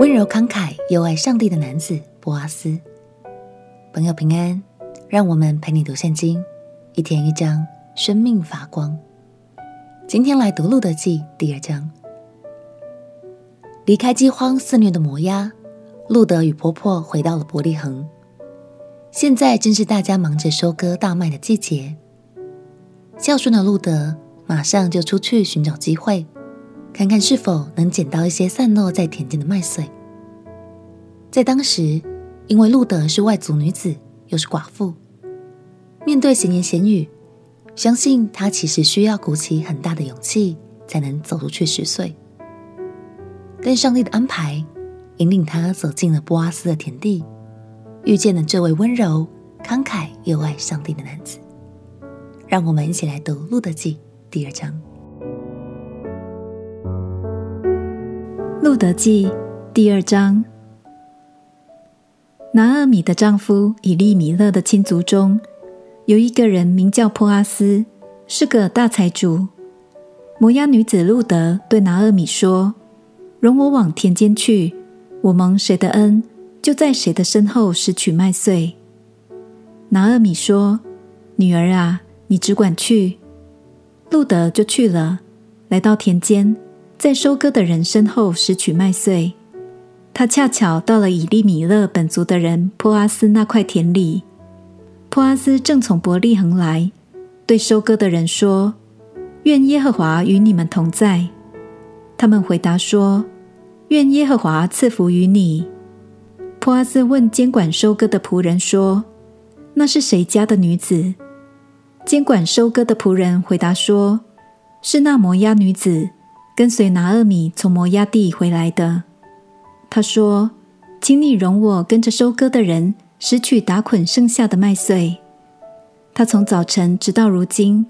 温柔慷慨又爱上帝的男子波阿斯。朋友平安，让我们陪你读圣经，一天一章，生命发光。今天来读路德记第二章。离开饥荒肆虐的摩押，路德与婆婆回到了伯利恒。现在正是大家忙着收割大麦的季节。孝顺的路德马上就出去寻找机会。看看是否能捡到一些散落在田间的麦穗。在当时，因为路德是外族女子，又是寡妇，面对闲言闲语，相信她其实需要鼓起很大的勇气才能走出去拾穗。但上帝的安排，引领她走进了波阿斯的田地，遇见了这位温柔、慷慨又爱上帝的男子。让我们一起来读《路德记》第二章。路德记第二章，拿俄米的丈夫以利米勒的亲族中，有一个人名叫波阿斯，是个大财主。摩押女子路德对拿俄米说：“容我往田间去，我蒙谁的恩，就在谁的身后拾取麦穗。”拿俄米说：“女儿啊，你只管去。”路德就去了，来到田间。在收割的人身后拾取麦穗，他恰巧到了以利米勒本族的人波阿斯那块田里。波阿斯正从伯利恒来，对收割的人说：“愿耶和华与你们同在。”他们回答说：“愿耶和华赐福于你。”波阿斯问监管收割的仆人说：“那是谁家的女子？”监管收割的仆人回答说：“是那摩押女子。”跟随拿厄米从摩押地回来的，他说：“请你容我跟着收割的人拾取打捆剩下的麦穗。”他从早晨直到如今，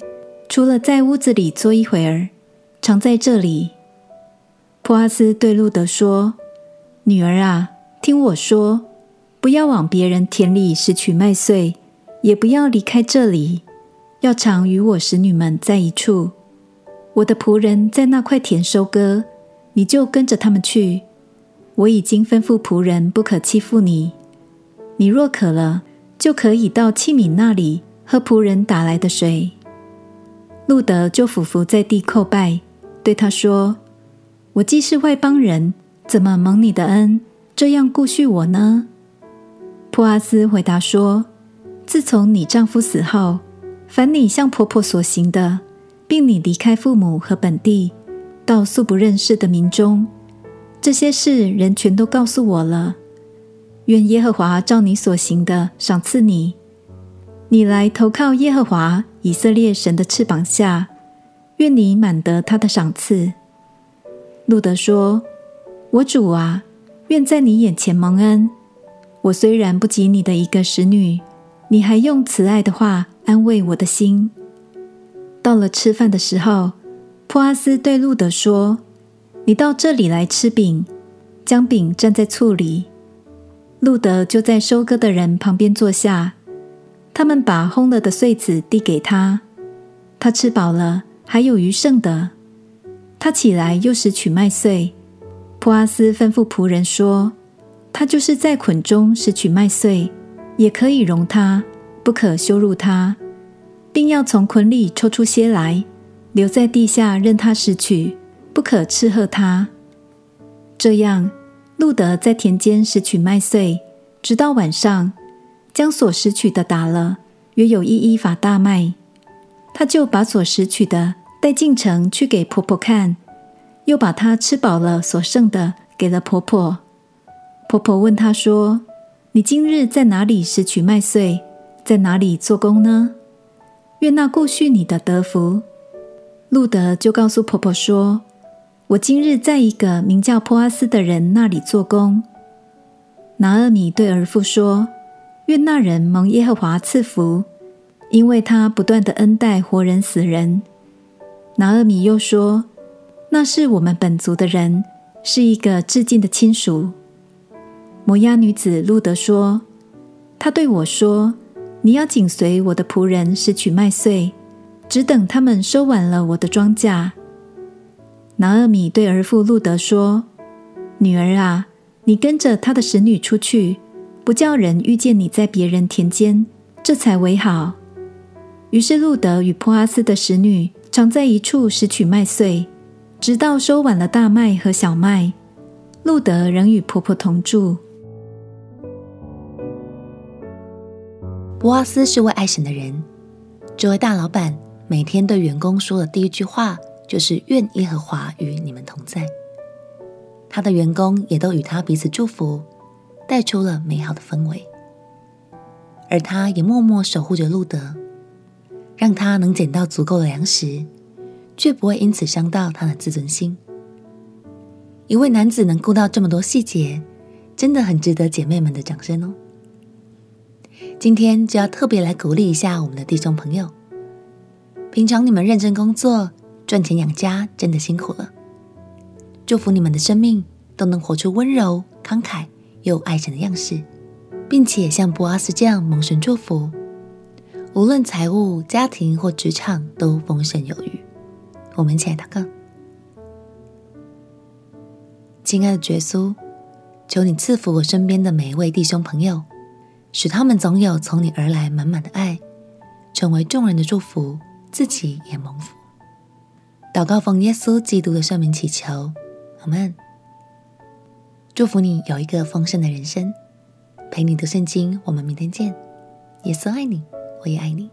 除了在屋子里坐一会儿，常在这里。普阿斯对路德说：“女儿啊，听我说，不要往别人田里拾取麦穗，也不要离开这里，要常与我使女们在一处。”我的仆人在那块田收割，你就跟着他们去。我已经吩咐仆人不可欺负你。你若渴了，就可以到器皿那里喝仆人打来的水。路德就俯伏在地叩拜，对他说：“我既是外邦人，怎么蒙你的恩，这样顾恤我呢？”普阿斯回答说：“自从你丈夫死后，凡你向婆婆所行的。”并你离开父母和本地，到素不认识的民中，这些事人全都告诉我了。愿耶和华照你所行的赏赐你。你来投靠耶和华以色列神的翅膀下，愿你满得他的赏赐。路德说：“我主啊，愿在你眼前蒙恩。我虽然不及你的一个使女，你还用慈爱的话安慰我的心。”到了吃饭的时候，普阿斯对路德说：“你到这里来吃饼，将饼蘸在醋里。”路德就在收割的人旁边坐下，他们把烘了的穗子递给他，他吃饱了，还有余剩的。他起来又拾取麦穗。普阿斯吩咐仆人说：“他就是在捆中拾取麦穗，也可以容他，不可羞辱他。”并要从捆里抽出些来，留在地下任他拾取，不可斥喝他。这样，路得在田间拾取麦穗，直到晚上，将所拾取的打了，约有一一法大麦。他就把所拾取的带进城去给婆婆看，又把她吃饱了所剩的给了婆婆。婆婆问他说：“你今日在哪里拾取麦穗？在哪里做工呢？”愿那顾恤你的德福。路德就告诉婆婆说：“我今日在一个名叫波阿斯的人那里做工。”拿厄米对儿妇说：“愿那人蒙耶和华赐福，因为他不断地恩待活人死人。”拿厄米又说：“那是我们本族的人，是一个至近的亲属。”摩押女子路德说：“他对我说。”你要紧随我的仆人拾取麦穗，只等他们收完了我的庄稼。拿俄米对儿父路德说：“女儿啊，你跟着他的使女出去，不叫人遇见你在别人田间，这才为好。”于是路德与波阿斯的使女常在一处拾取麦穗，直到收完了大麦和小麦，路德仍与婆婆同住。博阿斯是位爱神的人，这位大老板每天对员工说的第一句话就是“愿耶和华与你们同在”。他的员工也都与他彼此祝福，带出了美好的氛围。而他也默默守护着路德，让他能捡到足够的粮食，却不会因此伤到他的自尊心。一位男子能顾到这么多细节，真的很值得姐妹们的掌声哦。今天就要特别来鼓励一下我们的弟兄朋友。平常你们认真工作、赚钱养家，真的辛苦了。祝福你们的生命都能活出温柔、慷慨又爱神的样式，并且像波阿斯这样蒙神祝福，无论财务、家庭或职场都丰盛有余。我们一起来祷告：亲爱的耶稣，求你赐福我身边的每一位弟兄朋友。使他们总有从你而来满满的爱，成为众人的祝福，自己也蒙福。祷告奉耶稣基督的圣名祈求，阿门。祝福你有一个丰盛的人生。陪你读圣经，我们明天见。耶稣爱你，我也爱你。